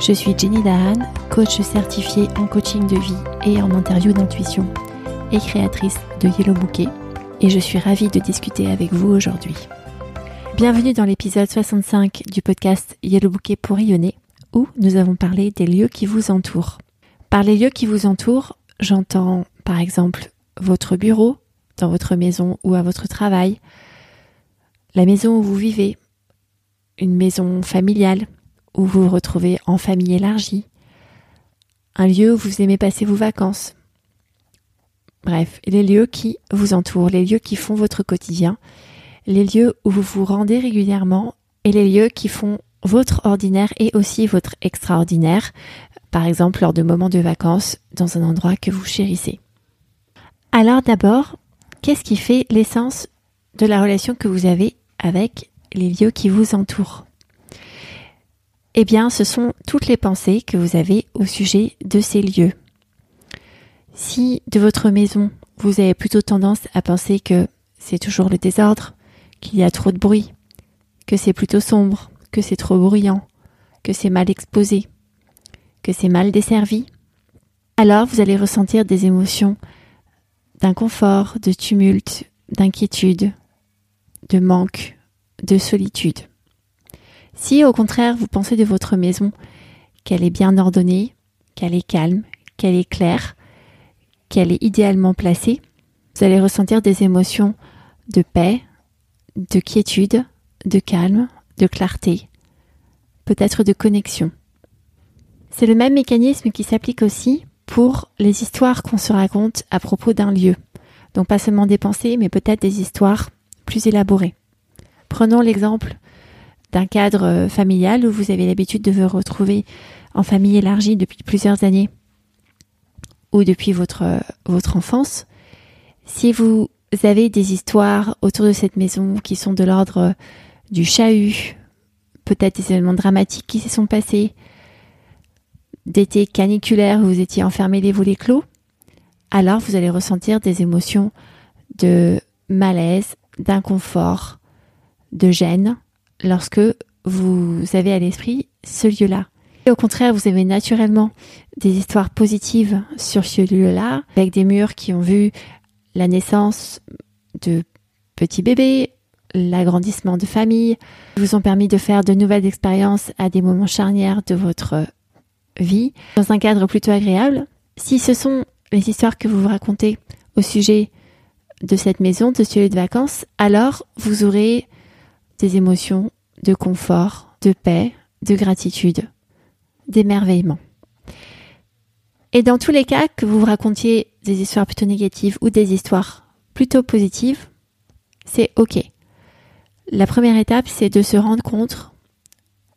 Je suis Jenny Dahan, coach certifiée en coaching de vie et en interview d'intuition et créatrice de Yellow Bouquet et je suis ravie de discuter avec vous aujourd'hui. Bienvenue dans l'épisode 65 du podcast Yellow Bouquet pour rayonner où nous avons parlé des lieux qui vous entourent. Par les lieux qui vous entourent, j'entends par exemple votre bureau, dans votre maison ou à votre travail, la maison où vous vivez, une maison familiale où vous vous retrouvez en famille élargie, un lieu où vous aimez passer vos vacances. Bref, les lieux qui vous entourent, les lieux qui font votre quotidien, les lieux où vous vous rendez régulièrement et les lieux qui font votre ordinaire et aussi votre extraordinaire, par exemple lors de moments de vacances dans un endroit que vous chérissez. Alors d'abord, qu'est-ce qui fait l'essence de la relation que vous avez avec les lieux qui vous entourent? Eh bien, ce sont toutes les pensées que vous avez au sujet de ces lieux. Si de votre maison, vous avez plutôt tendance à penser que c'est toujours le désordre, qu'il y a trop de bruit, que c'est plutôt sombre, que c'est trop bruyant, que c'est mal exposé, que c'est mal desservi, alors vous allez ressentir des émotions d'inconfort, de tumulte, d'inquiétude, de manque, de solitude. Si au contraire vous pensez de votre maison qu'elle est bien ordonnée, qu'elle est calme, qu'elle est claire, qu'elle est idéalement placée, vous allez ressentir des émotions de paix, de quiétude, de calme, de clarté, peut-être de connexion. C'est le même mécanisme qui s'applique aussi pour les histoires qu'on se raconte à propos d'un lieu. Donc pas seulement des pensées, mais peut-être des histoires plus élaborées. Prenons l'exemple d'un cadre euh, familial où vous avez l'habitude de vous retrouver en famille élargie depuis plusieurs années ou depuis votre, euh, votre enfance. Si vous avez des histoires autour de cette maison qui sont de l'ordre du chahut, peut-être des événements dramatiques qui se sont passés, d'été caniculaire où vous étiez enfermé les volets clos, alors vous allez ressentir des émotions de malaise, d'inconfort, de gêne lorsque vous avez à l'esprit ce lieu-là. Et au contraire, vous avez naturellement des histoires positives sur ce lieu-là, avec des murs qui ont vu la naissance de petits bébés, l'agrandissement de famille, vous ont permis de faire de nouvelles expériences à des moments charnières de votre vie, dans un cadre plutôt agréable. Si ce sont les histoires que vous vous racontez au sujet de cette maison, de ce lieu de vacances, alors vous aurez des émotions de confort, de paix, de gratitude, d'émerveillement. Et dans tous les cas, que vous racontiez des histoires plutôt négatives ou des histoires plutôt positives, c'est OK. La première étape, c'est de se rendre compte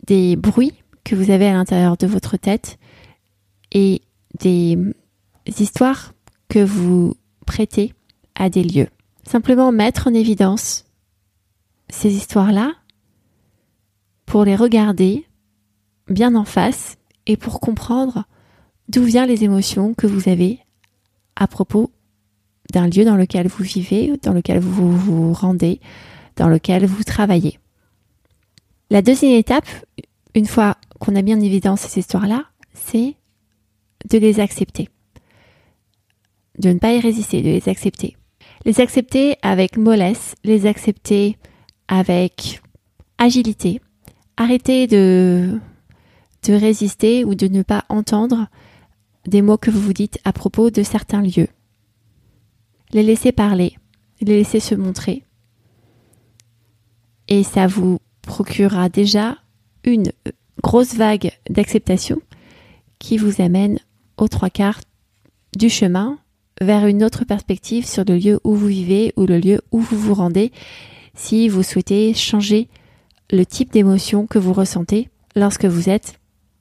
des bruits que vous avez à l'intérieur de votre tête et des histoires que vous prêtez à des lieux. Simplement mettre en évidence ces histoires-là pour les regarder bien en face et pour comprendre d'où viennent les émotions que vous avez à propos d'un lieu dans lequel vous vivez, dans lequel vous vous rendez, dans lequel vous travaillez. La deuxième étape, une fois qu'on a mis en évidence ces histoires-là, c'est de les accepter. De ne pas y résister, de les accepter. Les accepter avec mollesse, les accepter avec agilité. Arrêtez de, résister ou de ne pas entendre des mots que vous vous dites à propos de certains lieux. Les laisser parler, les laisser se montrer. Et ça vous procurera déjà une grosse vague d'acceptation qui vous amène aux trois quarts du chemin vers une autre perspective sur le lieu où vous vivez ou le lieu où vous vous rendez si vous souhaitez changer le type d'émotion que vous ressentez lorsque vous êtes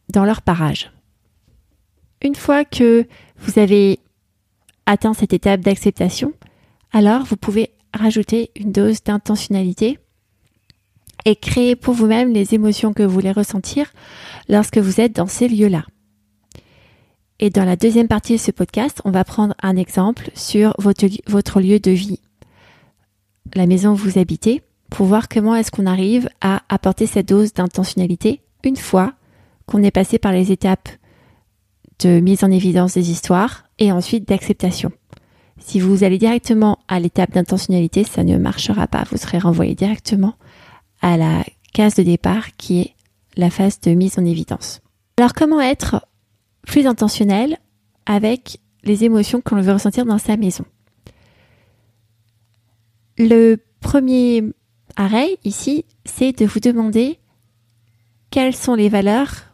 dans leur parage. Une fois que vous avez atteint cette étape d'acceptation, alors vous pouvez rajouter une dose d'intentionnalité et créer pour vous-même les émotions que vous voulez ressentir lorsque vous êtes dans ces lieux-là. Et dans la deuxième partie de ce podcast, on va prendre un exemple sur votre, votre lieu de vie, la maison où vous habitez, pour voir comment est-ce qu'on arrive à apporter cette dose d'intentionnalité une fois qu'on est passé par les étapes de mise en évidence des histoires et ensuite d'acceptation. Si vous allez directement à l'étape d'intentionnalité, ça ne marchera pas. Vous serez renvoyé directement à la case de départ qui est la phase de mise en évidence. Alors comment être plus intentionnel avec les émotions qu'on veut ressentir dans sa maison? Le premier arrêt ici, c'est de vous demander quelles sont les valeurs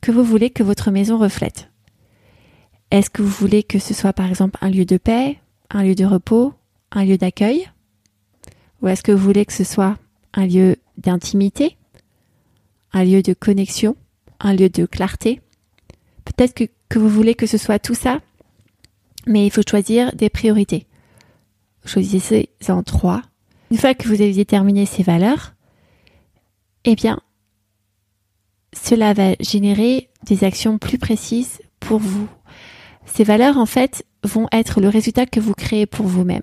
que vous voulez que votre maison reflète. Est-ce que vous voulez que ce soit par exemple un lieu de paix, un lieu de repos, un lieu d'accueil? Ou est-ce que vous voulez que ce soit un lieu d'intimité, un lieu de connexion, un lieu de clarté? Peut-être que, que, vous voulez que ce soit tout ça, mais il faut choisir des priorités. Choisissez-en trois. Une fois que vous avez déterminé ces valeurs, eh bien, cela va générer des actions plus précises pour vous ces valeurs, en fait, vont être le résultat que vous créez pour vous-même.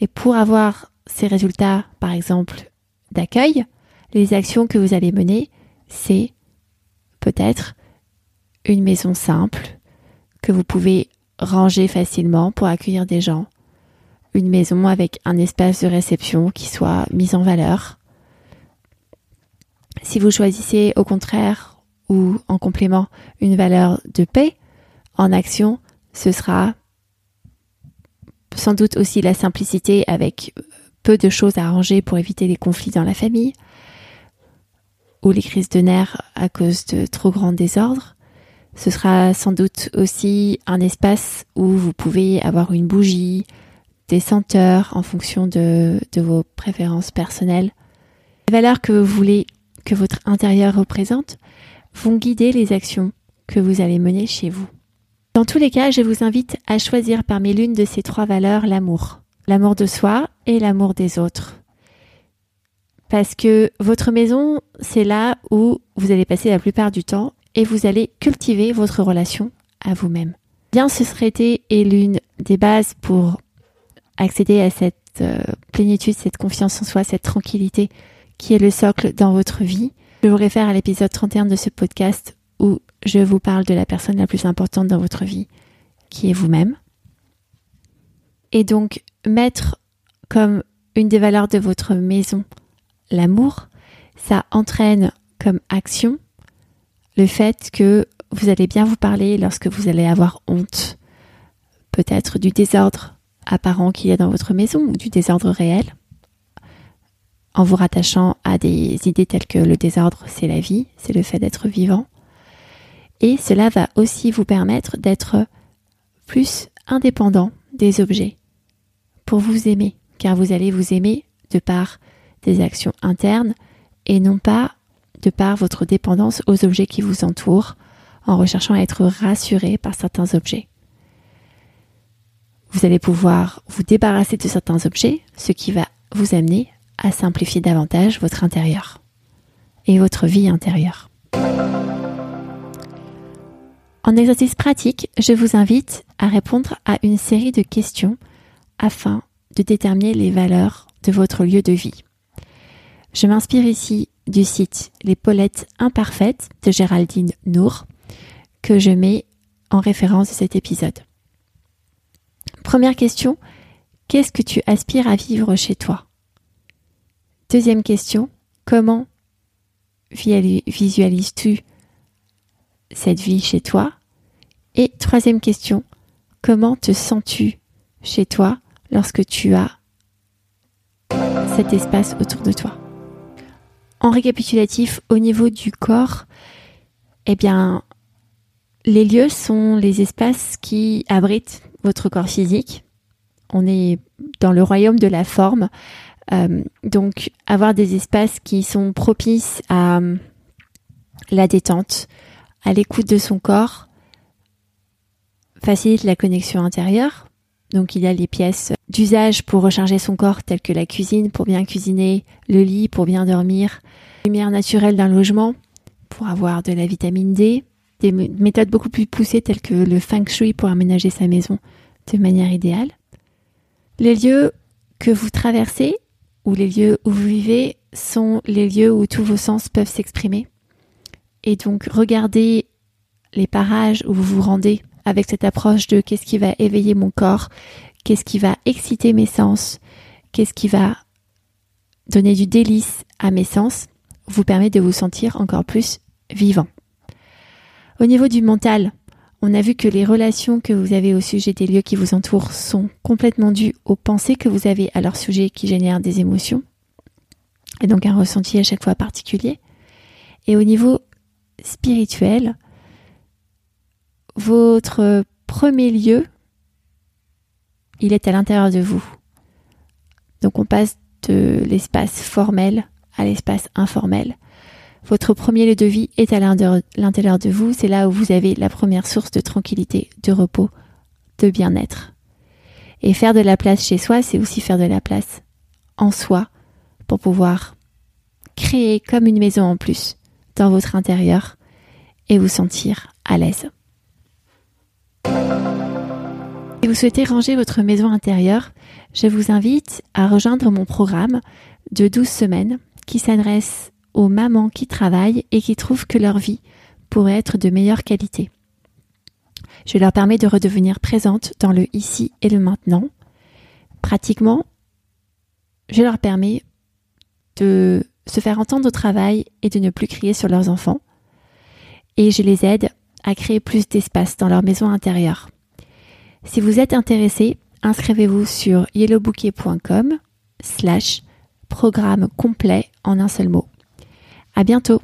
Et pour avoir ces résultats, par exemple, d'accueil, les actions que vous allez mener, c'est peut-être une maison simple que vous pouvez ranger facilement pour accueillir des gens, une maison avec un espace de réception qui soit mis en valeur. Si vous choisissez au contraire ou en complément une valeur de paix, en action, ce sera sans doute aussi la simplicité avec peu de choses à arranger pour éviter les conflits dans la famille ou les crises de nerfs à cause de trop grands désordres. Ce sera sans doute aussi un espace où vous pouvez avoir une bougie, des senteurs en fonction de, vos préférences personnelles. Les valeurs que vous voulez que votre intérieur représente vont guider les actions que vous allez mener chez vous. Dans tous les cas, je vous invite à choisir parmi l'une de ces trois valeurs l'amour. L'amour de soi et l'amour des autres. Parce que votre maison, c'est là où vous allez passer la plupart du temps et vous allez cultiver votre relation à vous-même. Bien se traiter est l'une des bases pour accéder à cette euh, plénitude, cette confiance en soi, cette tranquillité qui est le socle dans votre vie. Je vous réfère à l'épisode 31 de ce podcast où je vous parle de la personne la plus importante dans votre vie, qui est vous-même. Et donc, mettre comme une des valeurs de votre maison l'amour, ça entraîne comme action le fait que vous allez bien vous parler lorsque vous allez avoir honte, peut-être du désordre apparent qu'il y a dans votre maison du désordre réel, en vous rattachant à des idées telles que le désordre, c'est la vie, c'est le fait d'être vivant, et cela va aussi vous permettre d'être plus indépendant des objets pour vous aimer, car vous allez vous aimer de par des actions internes et non pas de par votre dépendance aux objets qui vous entourent en recherchant à être rassuré par certains objets. Vous allez pouvoir vous débarrasser de certains objets, ce qui va vous amener à simplifier davantage votre intérieur et votre vie intérieure. En exercice pratique, je vous invite à répondre à une série de questions afin de déterminer les valeurs de votre lieu de vie. Je m'inspire ici du site Les Paulettes Imparfaites de Géraldine Nour que je mets en référence de cet épisode. Première question, qu'est-ce que tu aspires à vivre chez toi? Deuxième question, comment visualises-tu cette vie chez toi? Et troisième question, comment te sens-tu chez toi lorsque tu as cet espace autour de toi? En récapitulatif, au niveau du corps, eh bien, les lieux sont les espaces qui abritent votre corps physique. On est dans le royaume de la forme. Euh, donc, avoir des espaces qui sont propices à la détente, à l'écoute de son corps, facilite la connexion intérieure. Donc il y a les pièces d'usage pour recharger son corps telles que la cuisine pour bien cuisiner, le lit pour bien dormir, lumière naturelle d'un logement pour avoir de la vitamine D, des méthodes beaucoup plus poussées telles que le feng shui pour aménager sa maison de manière idéale. Les lieux que vous traversez ou les lieux où vous vivez sont les lieux où tous vos sens peuvent s'exprimer. Et donc regardez les parages où vous vous rendez avec cette approche de qu'est-ce qui va éveiller mon corps, qu'est-ce qui va exciter mes sens, qu'est-ce qui va donner du délice à mes sens, vous permet de vous sentir encore plus vivant. Au niveau du mental, on a vu que les relations que vous avez au sujet des lieux qui vous entourent sont complètement dues aux pensées que vous avez à leur sujet qui génèrent des émotions, et donc un ressenti à chaque fois particulier. Et au niveau spirituel, votre premier lieu, il est à l'intérieur de vous. Donc on passe de l'espace formel à l'espace informel. Votre premier lieu de vie est à l'intérieur de vous, c'est là où vous avez la première source de tranquillité, de repos, de bien-être. Et faire de la place chez soi, c'est aussi faire de la place en soi pour pouvoir créer comme une maison en plus dans votre intérieur et vous sentir à l'aise. Si vous souhaitez ranger votre maison intérieure, je vous invite à rejoindre mon programme de 12 semaines qui s'adresse aux mamans qui travaillent et qui trouvent que leur vie pourrait être de meilleure qualité. Je leur permets de redevenir présentes dans le ici et le maintenant. Pratiquement, je leur permets de se faire entendre au travail et de ne plus crier sur leurs enfants. Et je les aide à créer plus d'espace dans leur maison intérieure. Si vous êtes intéressé, inscrivez-vous sur yellowbouquet.com slash programme complet en un seul mot. À bientôt!